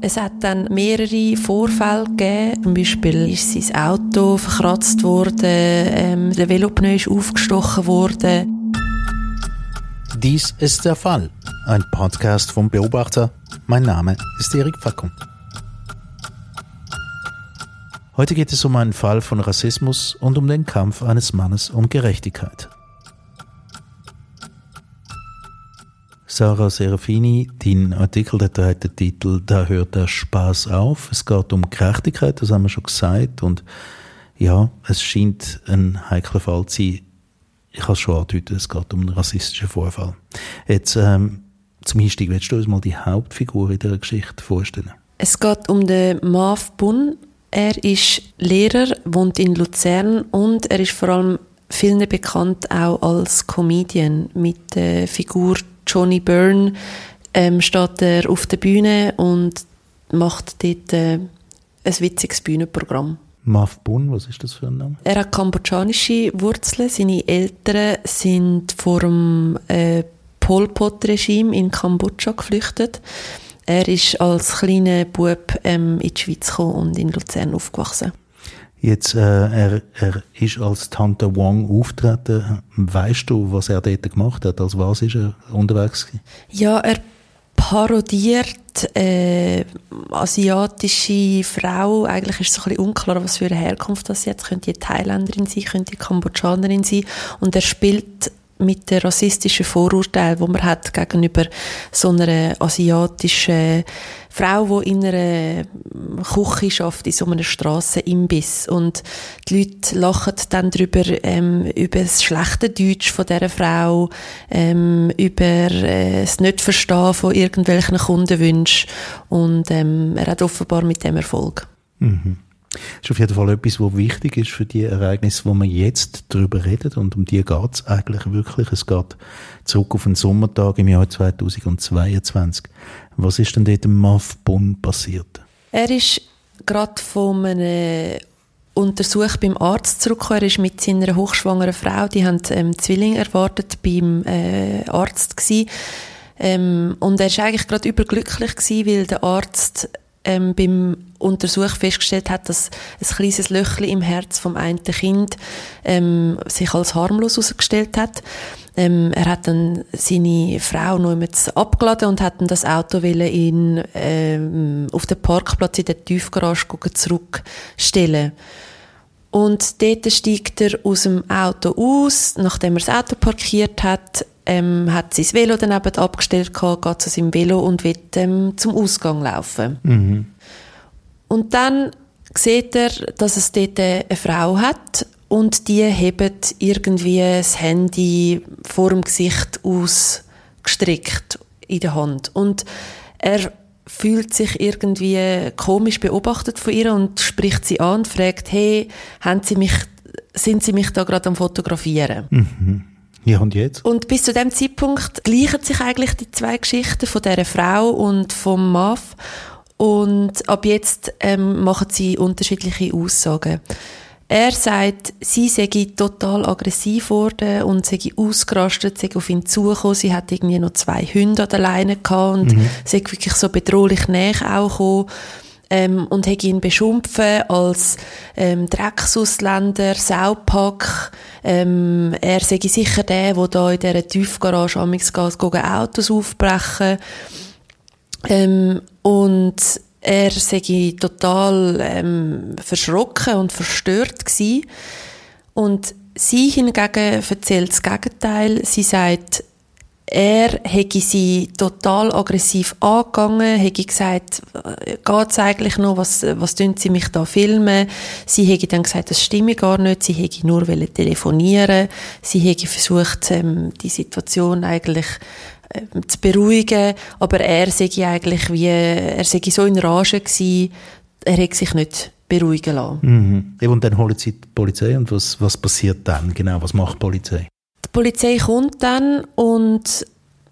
Es hat dann mehrere Vorfälle gegeben. Zum Beispiel ist sein Auto verkratzt worden, ähm, der Velopneu ist aufgestochen worden. Dies ist der Fall. Ein Podcast vom Beobachter. Mein Name ist Erik Fackung. Heute geht es um einen Fall von Rassismus und um den Kampf eines Mannes um Gerechtigkeit. Sarah Serafini, dein Artikel der trägt den Titel Da hört der Spaß auf. Es geht um Gerechtigkeit, das haben wir schon gesagt. Und ja, es scheint ein heikler Fall zu sein. Ich habe es schon angedeutet, es geht um einen rassistischen Vorfall. Jetzt ähm, zum Einstieg, willst du uns mal die Hauptfigur in dieser Geschichte vorstellen? Es geht um den Marv Bunn. Er ist Lehrer, wohnt in Luzern und er ist vor allem vielen bekannt auch als Comedian mit der Figur Johnny Byrne ähm, steht er auf der Bühne und macht dort äh, ein witziges Bühnenprogramm. Mav Bun, was ist das für ein Name? Er hat kambodschanische Wurzeln. Seine Eltern sind vor dem äh, Pol Pot-Regime in Kambodscha geflüchtet. Er ist als kleiner Bub ähm, in die Schweiz gekommen und in Luzern aufgewachsen. Jetzt, äh, er, er ist als Tante Wong auftreten. Weißt du, was er dort gemacht hat? Als was ist er unterwegs gewesen? Ja, er parodiert äh, asiatische Frau. Eigentlich ist es ein bisschen unklar, was für eine Herkunft das jetzt könnte. Die Thailänderin sein, könnte die Kambodschanerin sein. Und er spielt mit den rassistischen Vorurteilen, wo man hat gegenüber so einer asiatischen Frau, die in einer Küche schafft, in so einem Strassenimbiss. Und die Leute lachen dann darüber, ähm, über das schlechte Deutsch von dieser Frau, ähm, über äh, das Nicht-Verstehen von irgendwelchen Kundenwünschen. Und ähm, er hat offenbar mit dem Erfolg. Mhm. Das ist auf jeden Fall etwas, was wichtig ist für die Ereignisse, wo man jetzt darüber redet. Und um die geht es eigentlich wirklich. Es geht zurück auf den Sommertag im Jahr 2022. Was ist denn dort im MAF Bonn passiert? Er ist gerade von einem Untersuch beim Arzt zurückgekommen. Er ist mit seiner hochschwangeren Frau, die haben ähm, Zwilling erwartet, beim äh, Arzt gewesen. Ähm, und er ist eigentlich gerade überglücklich gewesen, weil der Arzt ähm, beim Untersuch festgestellt hat, dass ein kleines Löchchen im Herz vom einen Kind ähm, sich als harmlos herausgestellt hat. Ähm, er hat dann seine Frau noch abgeladen und hat dann das Auto in, ähm, auf den Parkplatz in der Tiefgarage zurückstellen. Und dort steigt er aus dem Auto aus, nachdem er das Auto parkiert hat, ähm, hat sein Velo daneben abgestellt gehabt, geht zu seinem Velo und wird ähm, zum Ausgang laufen. Mhm. Und dann sieht er, dass es dort eine Frau hat und die hebt irgendwie das Handy vor dem Gesicht ausgestreckt in der Hand. Und er fühlt sich irgendwie komisch beobachtet von ihr und spricht sie an und fragt, hey, haben Sie mich, sind Sie mich da gerade am Fotografieren? Mhm. Ja, und jetzt? Und bis zu dem Zeitpunkt gleichen sich eigentlich die zwei Geschichten von dieser Frau und vom Mav. Und ab jetzt ähm, machen sie unterschiedliche Aussagen. Er sagt, sie sei total aggressiv geworden und sei ausgerastet, sei auf ihn zugekommen. Sie hat irgendwie noch zwei Hunde an der Leine gehabt und mhm. sei wirklich so bedrohlich näher auch gekommen ähm, und hat ihn beschimpfen als ähm, Drecksausländer, Saupack. Ähm, er sei sicher der, der da in dieser Tiefgarage amigs gegen Autos aufbrechen. Ähm, und er sei total ähm, verschrocken und verstört gewesen. Und sie hingegen erzählt das Gegenteil. Sie sagt, er hätte sie total aggressiv angegangen, hätte gesagt, geht's eigentlich noch, was, was tun sie mich da filmen? Sie hätte dann gesagt, das stimme gar nicht, sie hätte nur telefonieren sie hätte versucht, ähm, die Situation eigentlich ähm, zu beruhigen, aber er sei eigentlich wie, er sei so in Rage gewesen, er hätte sich nicht beruhigen lassen. Mhm. Und dann holen sie die Polizei und was, was passiert dann genau? Was macht die Polizei? Die Polizei kommt dann und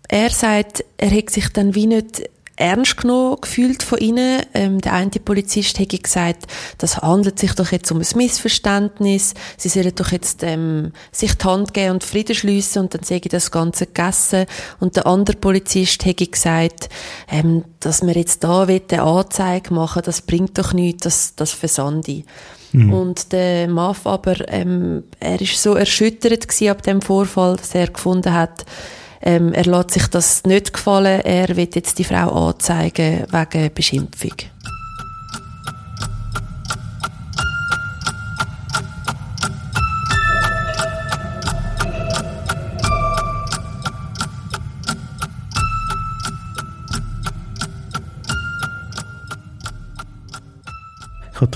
er sagt, er hätte sich dann wie nicht ernst genommen gefühlt von ihnen. Ähm, der eine Polizist hätte gesagt, das handelt sich doch jetzt um ein Missverständnis. Sie sollen doch jetzt ähm, sich die Hand geben und Frieden schliessen und dann sage ich das Ganze gegessen. Und der andere Polizist hätte gesagt, ähm, dass wir jetzt da eine Anzeige machen, das bringt doch nichts, das, das versande. Mhm. Und der Maf aber, ähm, er ist so erschüttert ab dem Vorfall, dass er gefunden hat, ähm, er lässt sich das nicht gefallen, er wird jetzt die Frau anzeigen wegen Beschimpfung.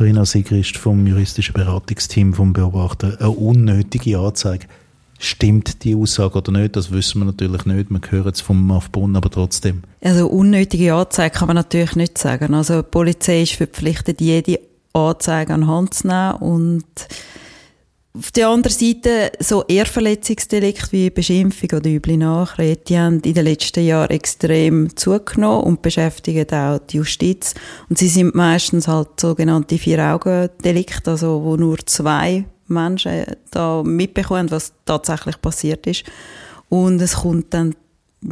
Katharina Sigrist vom juristischen Beratungsteam vom Beobachter. Eine unnötige Anzeige. Stimmt die Aussage oder nicht? Das wissen wir natürlich nicht. Wir hören es vom MAF aber trotzdem. Also unnötige Anzeige kann man natürlich nicht sagen. Also die Polizei ist verpflichtet, jede Anzeige an Hand zu nehmen und auf der anderen Seite, so Ehrverletzungsdelikte wie Beschimpfung oder üble Nachrede, die haben in den letzten Jahren extrem zugenommen und beschäftigen auch die Justiz. Und sie sind meistens halt sogenannte Vier-Augen-Delikte, also wo nur zwei Menschen da mitbekommen, was tatsächlich passiert ist. Und es kommt dann,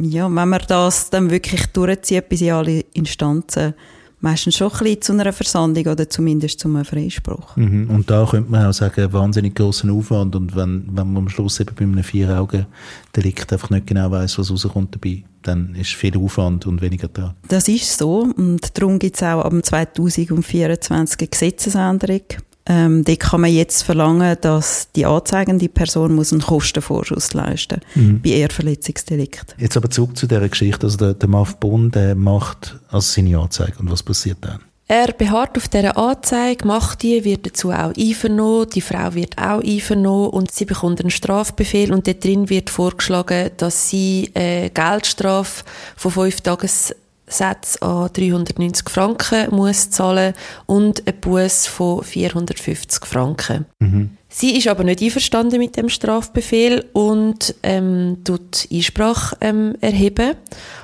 ja, wenn man das dann wirklich durchzieht bis in alle Instanzen, meistens schon ein bisschen zu einer Versandung oder zumindest zu einem Freispruch. Mhm. Und da könnte man auch sagen, wahnsinnig grossen Aufwand und wenn, wenn man am Schluss eben bei einem Vier-Augen-Delikt einfach nicht genau weiß, was rauskommt dabei, dann ist viel Aufwand und weniger da. Das ist so und darum gibt es auch ab 2024 eine Gesetzesänderung ähm, dort kann man jetzt verlangen, dass die anzeigende Person muss einen Kostenvorschuss leisten mhm. bei Ehrverletzungsdelikt. Jetzt aber zurück zu dieser Geschichte. Also der, der MAF Bund der macht also seine Anzeige. Und was passiert dann? Er beharrt auf dieser Anzeige, macht die, wird dazu auch einvernommen, die Frau wird auch einvernommen und sie bekommt einen Strafbefehl und dort drin wird vorgeschlagen, dass sie eine Geldstrafe von fünf Tages Sätze an 390 Franken muss zahlen und ein Buß von 450 Franken. Mhm. Sie ist aber nicht einverstanden mit dem Strafbefehl und ähm, tut Einsprache ähm, erheben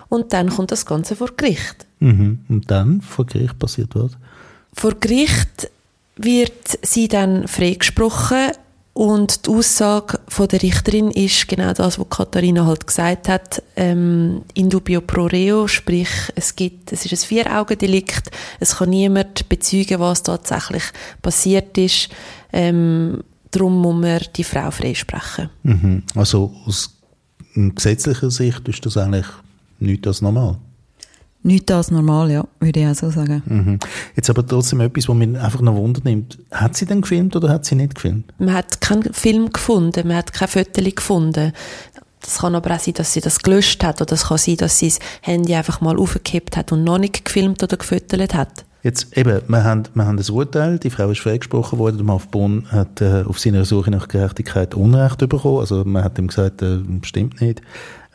und dann kommt das Ganze vor Gericht. Mhm. Und dann vor Gericht passiert was? Vor Gericht wird sie dann freigesprochen und die Aussage von der Richterin ist genau das, was Katharina halt gesagt hat, ähm, in dubio pro reo, sprich, es gibt, es ist ein Vier-Augen-Delikt, es kann niemand bezeugen, was tatsächlich passiert ist, ähm, darum muss man die Frau freisprechen. Mhm. Also aus gesetzlicher Sicht ist das eigentlich nicht das normal? Nicht als normal, ja, würde ich auch so sagen. Mhm. Jetzt aber trotzdem etwas, was mich einfach noch Wunder nimmt. Hat sie denn gefilmt oder hat sie nicht gefilmt? Man hat keinen Film gefunden, man hat kein Foto gefunden. Das kann aber auch sein, dass sie das gelöscht hat oder es kann sein, dass sie das Handy einfach mal aufgekippt hat und noch nicht gefilmt oder gefotolt hat. Jetzt eben, wir haben, wir haben ein Urteil, die Frau ist freigesprochen worden, der Marv Bonn hat äh, auf seiner Suche nach Gerechtigkeit Unrecht bekommen, also man hat ihm gesagt, äh, stimmt nicht.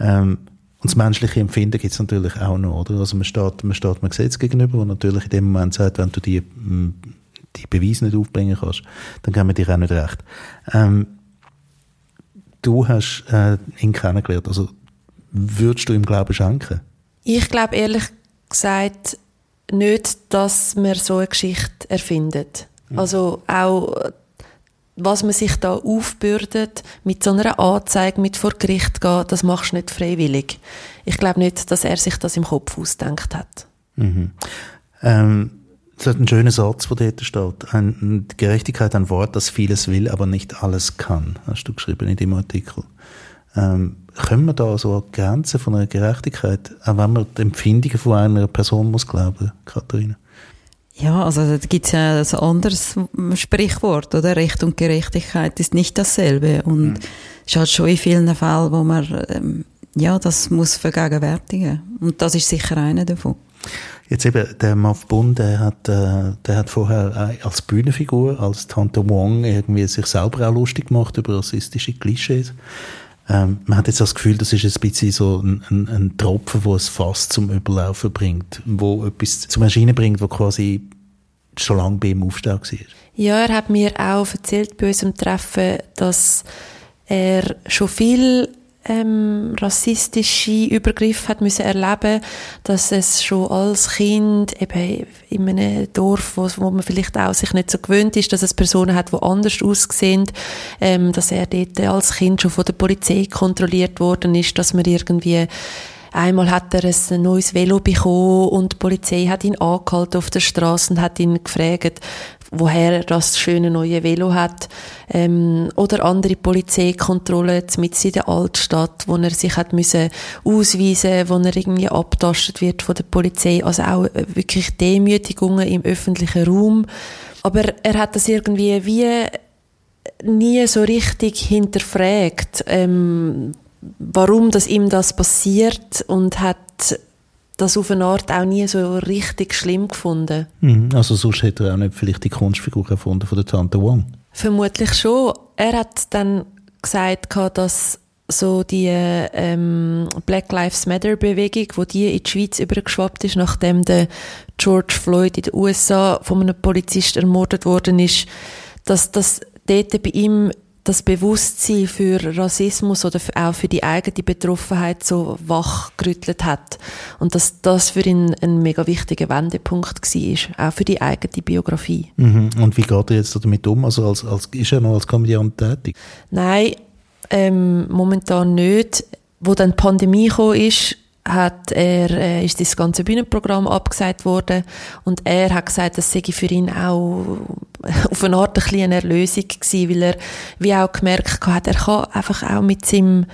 Ähm, und das menschliche Empfinden gibt es natürlich auch noch, oder? Also man steht, man steht einem Gesetz gegenüber, und natürlich in dem Moment sagt, wenn du die, mm, die Beweise nicht aufbringen kannst, dann geben wir dir auch nicht recht. Ähm, du hast äh, ihn kennengelernt, also würdest du ihm Glauben schenken? Ich glaube ehrlich gesagt nicht, dass man so eine Geschichte erfindet. Mhm. Also auch was man sich da aufbürdet, mit so einer Anzeige, mit vor Gericht gehen, das machst du nicht freiwillig. Ich glaube nicht, dass er sich das im Kopf ausdenkt hat. Mhm. Ähm, das ist ein schöner Satz, der dort steht. Ein, Gerechtigkeit ein Wort, das vieles will, aber nicht alles kann, hast du geschrieben in dem Artikel. Ähm, können wir da so an Grenzen von einer Gerechtigkeit, auch wenn man die Empfindungen von einer Person muss glauben, Katharina? Ja, also da gibt es ja ein anderes Sprichwort, oder? Recht und Gerechtigkeit ist nicht dasselbe. Und mhm. es ist halt schon in vielen Fällen, wo man, ähm, ja, das muss vergegenwärtigen. Und das ist sicher einer davon. Jetzt eben, der Mav Bund, der hat, äh, der hat vorher als Bühnenfigur, als Tante Wong irgendwie sich selber auch lustig gemacht über rassistische Klischees. Ähm, man hat jetzt das Gefühl, das ist ein bisschen so ein, ein, ein Tropfen, wo es fast zum Überlaufen bringt, wo etwas zum Erscheinen bringt, wo quasi schon lange bei ihm Aufstau war. Ja, er hat mir auch erzählt bei unserem Treffen, dass er schon viel ähm, rassistische Übergriffe hat müssen erleben, dass es schon als Kind eben in einem Dorf, wo, wo man vielleicht auch sich nicht so gewöhnt ist, dass es Personen hat, die anders aussehen, ähm, dass er dort als Kind schon von der Polizei kontrolliert worden ist, dass man irgendwie Einmal hat er ein neues Velo bekommen und die Polizei hat ihn angehalten auf der Straße und hat ihn gefragt, woher er das schöne neue Velo hat. Ähm, oder andere Polizeikontrollen mit in der Altstadt, wo er sich hat müssen ausweisen, wo er irgendwie abtastet wird von der Polizei. Also auch äh, wirklich Demütigungen im öffentlichen Raum. Aber er hat das irgendwie wie nie so richtig hinterfragt. Ähm, warum das ihm das passiert und hat das auf eine Art auch nie so richtig schlimm gefunden. Mhm. Also sonst hätte er auch nicht vielleicht die Kunstfigur erfunden von der Tante Wong? Vermutlich schon. Er hat dann gesagt, dass so die ähm, Black Lives Matter Bewegung, wo die in die Schweiz übergeschwappt ist, nachdem der George Floyd in den USA von einem Polizist ermordet worden ist, dass das dort bei ihm das Bewusstsein für Rassismus oder auch für die eigene Betroffenheit so wachgerüttelt hat. Und dass das für ihn ein mega wichtiger Wendepunkt war, auch für die eigene Biografie. Mhm. Und wie geht er jetzt damit um? Also als, als, ist er noch als Komödiant tätig? Nein, ähm, momentan nicht. Wo dann die Pandemie kam, ist, hat er, äh, ist das ganze Bühnenprogramm abgesagt worden und er hat gesagt, das sei für ihn auch auf eine Art ein bisschen eine Erlösung gewesen, weil er wie auch gemerkt hat, er kann einfach auch mit seinem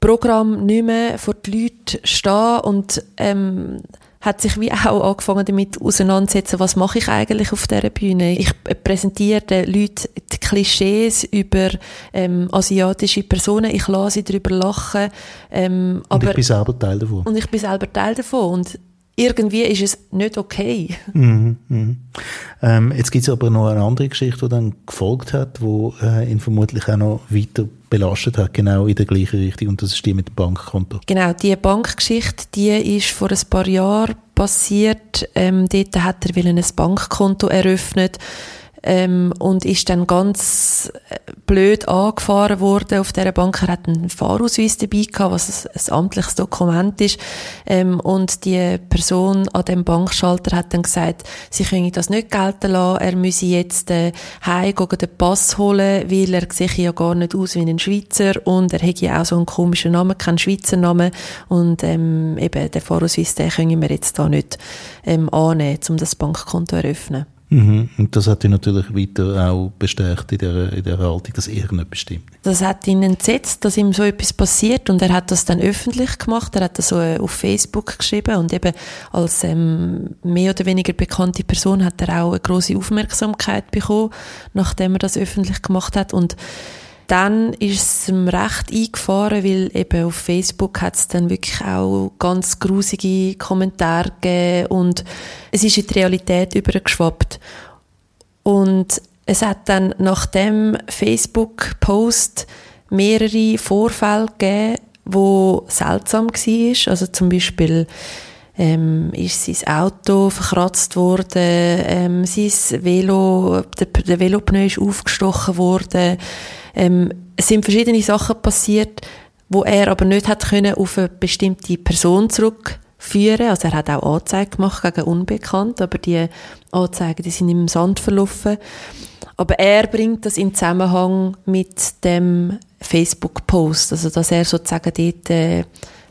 Programm nicht mehr vor die Leute stehen und ähm, hat sich wie auch angefangen damit auseinandersetzen, was mache ich eigentlich auf dieser Bühne. Ich präsentiere den Leuten die Klischees über ähm, asiatische Personen, ich lasse sie darüber lachen. Ähm, und aber, ich bin selber Teil davon. Und ich bin selber Teil davon und irgendwie ist es nicht okay. Mhm, mhm. Ähm, jetzt gibt es aber noch eine andere Geschichte, die dann gefolgt hat, die äh, ihn vermutlich auch noch weiter belastet hat, genau in der gleichen Richtung, und das ist die mit dem Bankkonto. Genau, die Bankgeschichte, die ist vor ein paar Jahren passiert. Ähm, dort hat er ein Bankkonto eröffnet ähm, und ist dann ganz äh, blöd angefahren worden auf dieser Bank. Er hat einen Fahrausweis dabei gehabt, was ein, amtliches Dokument ist. Ähm, und die Person an dem Bankschalter hat dann gesagt, sie könne das nicht gelten lassen, er müsse jetzt äh, heim den Pass holen, weil er sich ja gar nicht aus wie ein Schweizer und er hätte ja auch so einen komischen Namen, keinen Schweizer Namen und ähm, eben den Fahrausweis, den können wir jetzt da nicht ähm, annehmen, um das Bankkonto zu eröffnen. Mhm. Und das hat ihn natürlich weiter auch bestärkt in der, in der Haltung, dass irgendetwas stimmt. Das hat ihn entsetzt, dass ihm so etwas passiert und er hat das dann öffentlich gemacht. Er hat das so äh, auf Facebook geschrieben und eben als ähm, mehr oder weniger bekannte Person hat er auch eine große Aufmerksamkeit bekommen, nachdem er das öffentlich gemacht hat und dann ist es ihm recht eingefahren, weil eben auf Facebook hat es dann wirklich auch ganz grusige Kommentare gegeben und es ist in die Realität übergeschwappt. Und es hat dann nach dem Facebook-Post mehrere Vorfälle gegeben, wo seltsam war. Also zum Beispiel ähm, ist sein Auto verkratzt worden, ähm, sein Velo, der, der Velopneu ist aufgestochen worden, ähm, es sind verschiedene Sachen passiert, wo er aber nicht hat können auf eine bestimmte Person zurückführen. Also er hat auch Anzeigen gemacht gegen Unbekannt, aber die Anzeigen, die sind im Sand verlaufen. Aber er bringt das in Zusammenhang mit dem Facebook-Post, also dass er sozusagen dort äh,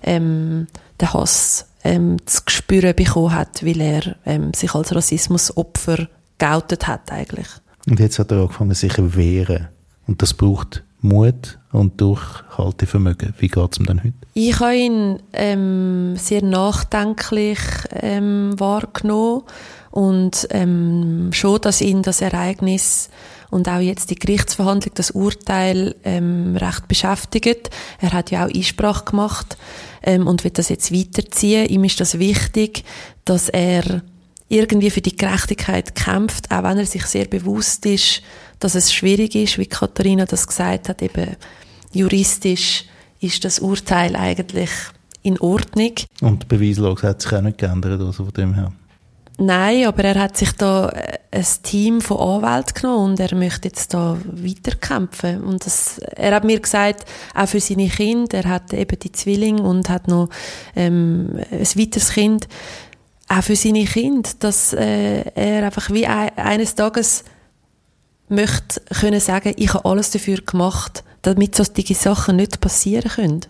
ähm, den Hass ähm, zu spüren bekommen hat, weil er ähm, sich als Rassismusopfer geoutet hat eigentlich. Und jetzt hat er angefangen, sich zu wehren. Und das braucht Mut und Durchhaltevermögen. Wie geht es ihm denn heute? Ich habe ihn ähm, sehr nachdenklich ähm, wahrgenommen und ähm, schon, dass ihn das Ereignis und auch jetzt die Gerichtsverhandlung, das Urteil ähm, recht beschäftigt. Er hat ja auch Einsprache gemacht ähm, und wird das jetzt weiterziehen. Ihm ist das wichtig, dass er irgendwie für die Gerechtigkeit kämpft, auch wenn er sich sehr bewusst ist, dass es schwierig ist, wie Katharina das gesagt hat, eben juristisch ist das Urteil eigentlich in Ordnung. Und die Beweislage hat sich auch nicht geändert, also von dem her. Nein, aber er hat sich da äh, ein Team von Anwälten genommen und er möchte jetzt da weiterkämpfen. Und das, er hat mir gesagt, auch für seine Kinder, er hat eben die Zwillinge und hat noch ähm, ein weiteres Kind, auch für seine Kinder, dass äh, er einfach wie ein, eines Tages möchte können sagen, ich habe alles dafür gemacht, damit solche Sachen nicht passieren können.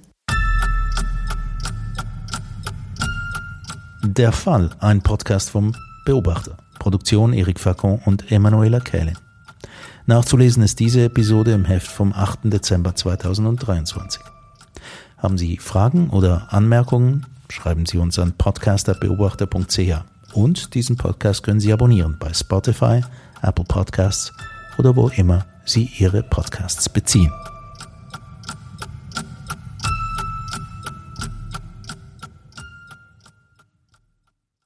Der Fall, ein Podcast vom Beobachter. Produktion Erik Facon und Emanuela Kählin. Nachzulesen ist diese Episode im Heft vom 8. Dezember 2023. Haben Sie Fragen oder Anmerkungen? Schreiben Sie uns an podcast.beobachter.ch. Und diesen Podcast können Sie abonnieren bei Spotify, Apple Podcasts oder wo immer Sie Ihre Podcasts beziehen.